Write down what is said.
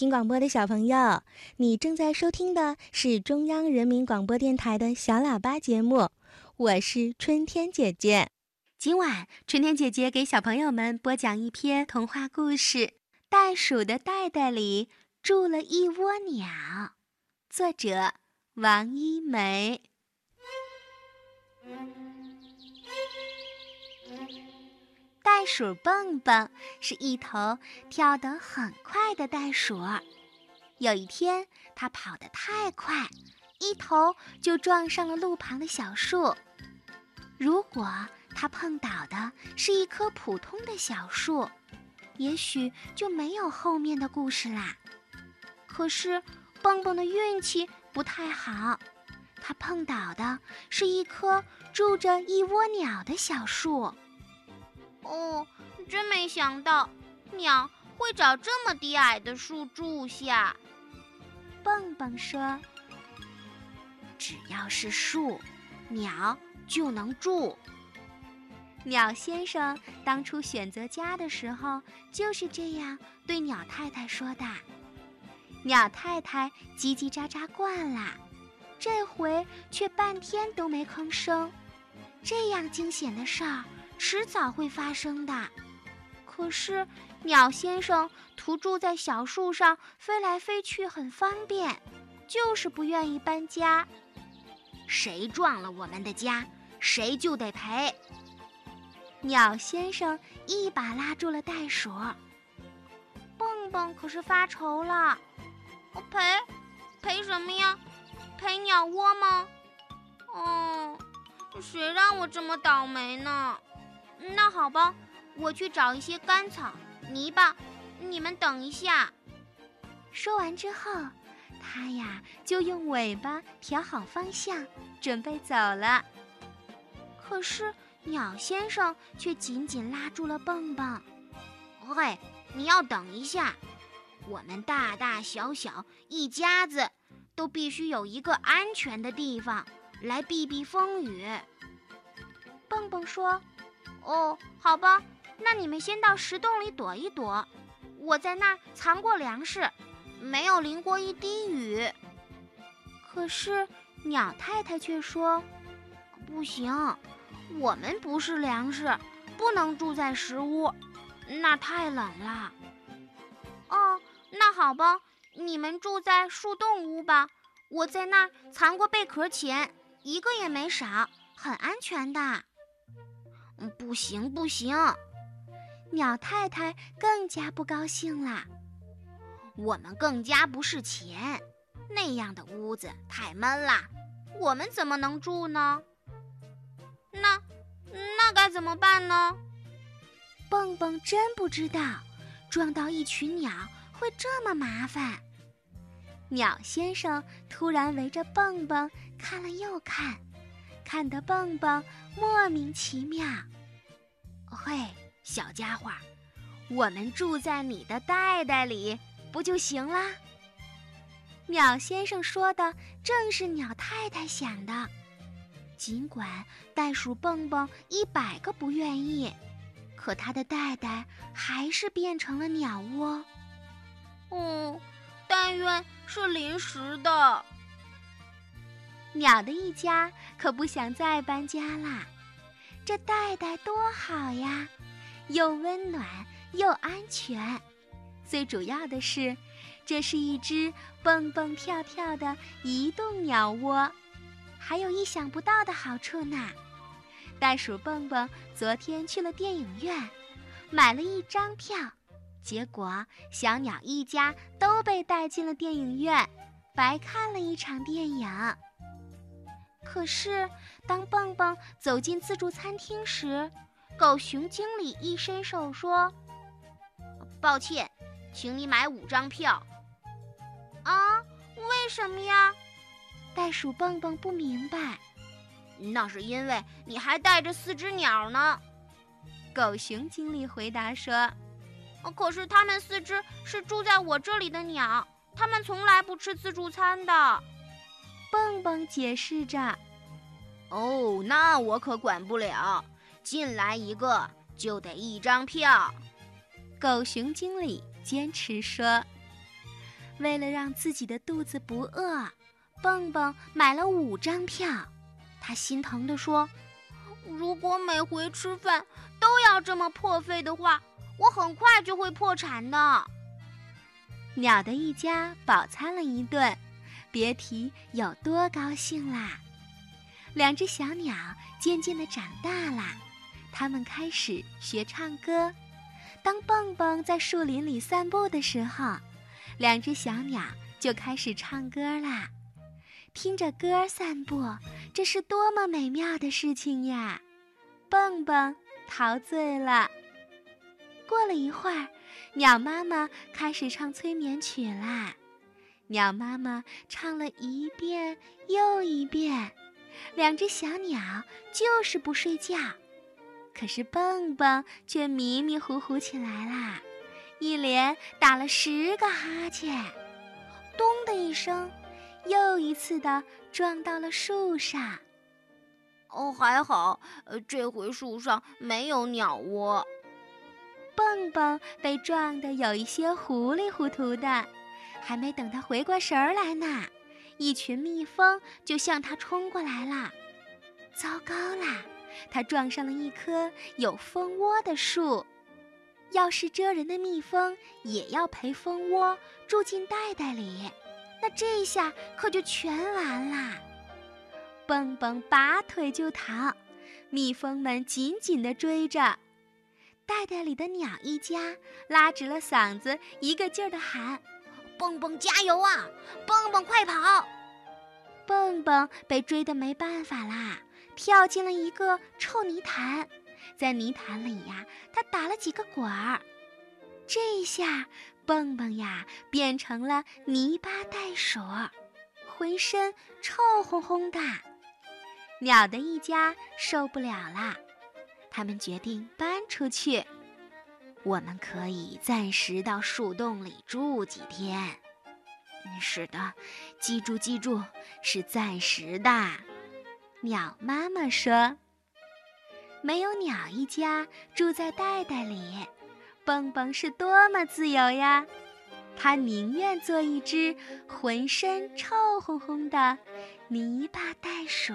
听广播的小朋友，你正在收听的是中央人民广播电台的小喇叭节目，我是春天姐姐。今晚春天姐姐给小朋友们播讲一篇童话故事《袋鼠的袋袋里住了一窝鸟》，作者王一梅。袋鼠蹦蹦是一头跳得很快的袋鼠。有一天，它跑得太快，一头就撞上了路旁的小树。如果它碰倒的是一棵普通的小树，也许就没有后面的故事啦。可是，蹦蹦的运气不太好，它碰倒的是一棵住着一窝鸟的小树。哦，真没想到，鸟会找这么低矮的树住下。蹦蹦说：“只要是树，鸟就能住。”鸟先生当初选择家的时候就是这样对鸟太太说的。鸟太太叽叽喳喳惯了，这回却半天都没吭声。这样惊险的事儿。迟早会发生的，可是鸟先生图住在小树上飞来飞去很方便，就是不愿意搬家。谁撞了我们的家，谁就得赔。鸟先生一把拉住了袋鼠，蹦蹦可是发愁了，我赔赔什么呀？赔鸟窝吗？哦，谁让我这么倒霉呢？那好吧，我去找一些干草、泥巴，你们等一下。说完之后，它呀就用尾巴调好方向，准备走了。可是鸟先生却紧紧拉住了蹦蹦。喂，你要等一下，我们大大小小一家子都必须有一个安全的地方来避避风雨。蹦蹦说。哦，好吧，那你们先到石洞里躲一躲，我在那儿藏过粮食，没有淋过一滴雨。可是鸟太太却说：“不行，我们不是粮食，不能住在石屋，那太冷了。”哦，那好吧，你们住在树洞屋吧，我在那儿藏过贝壳钱，一个也没少，很安全的。不行不行，鸟太太更加不高兴了。我们更加不是钱，那样的屋子太闷了，我们怎么能住呢？那那该怎么办呢？蹦蹦真不知道，撞到一群鸟会这么麻烦。鸟先生突然围着蹦蹦看了又看。看得蹦蹦莫名其妙。嘿，小家伙，我们住在你的袋袋里不就行啦？鸟先生说的正是鸟太太想的。尽管袋鼠蹦蹦一百个不愿意，可它的袋袋还是变成了鸟窝。哦，但愿是临时的。鸟的一家可不想再搬家啦，这袋袋多好呀，又温暖又安全，最主要的是，这是一只蹦蹦跳跳的移动鸟窝，还有意想不到的好处呢。袋鼠蹦蹦昨天去了电影院，买了一张票，结果小鸟一家都被带进了电影院，白看了一场电影。可是，当蹦蹦走进自助餐厅时，狗熊经理一伸手说：“抱歉，请你买五张票。”啊，为什么呀？袋鼠蹦蹦不明白。那是因为你还带着四只鸟呢。狗熊经理回答说：“可是它们四只是住在我这里的鸟，它们从来不吃自助餐的。”蹦蹦解释着：“哦，那我可管不了，进来一个就得一张票。”狗熊经理坚持说：“为了让自己的肚子不饿，蹦蹦买了五张票。他心疼地说：“如果每回吃饭都要这么破费的话，我很快就会破产的。”鸟的一家饱餐了一顿，别提有多高兴啦！两只小鸟渐渐地长大了，它们开始学唱歌。当蹦蹦在树林里散步的时候，两只小鸟就开始唱歌啦。听着歌散步，这是多么美妙的事情呀！蹦蹦陶醉了。过了一会儿，鸟妈妈开始唱催眠曲啦。鸟妈妈唱了一遍又一遍，两只小鸟就是不睡觉。可是蹦蹦却迷迷糊糊起来啦，一连打了十个哈欠，咚的一声，又一次的撞到了树上。哦，还好，呃，这回树上没有鸟窝。蹦蹦被撞得有一些糊里糊涂的，还没等他回过神儿来呢，一群蜜蜂就向他冲过来了。糟糕啦！他撞上了一棵有蜂窝的树，要是蜇人的蜜蜂也要陪蜂窝住进袋袋里，那这下可就全完啦！蹦蹦拔腿就逃，蜜蜂们紧紧地追着，袋袋里的鸟一家拉直了嗓子，一个劲儿地喊：“蹦蹦加油啊！蹦蹦快跑！”蹦蹦被追得没办法啦。跳进了一个臭泥潭，在泥潭里呀，他打了几个滚儿，这下蹦蹦呀变成了泥巴袋鼠，浑身臭烘烘的。鸟的一家受不了了，他们决定搬出去。我们可以暂时到树洞里住几天。是的，记住记住，是暂时的。鸟妈妈说：“没有鸟一家住在袋袋里，蹦蹦是多么自由呀！它宁愿做一只浑身臭烘烘的泥巴袋鼠。”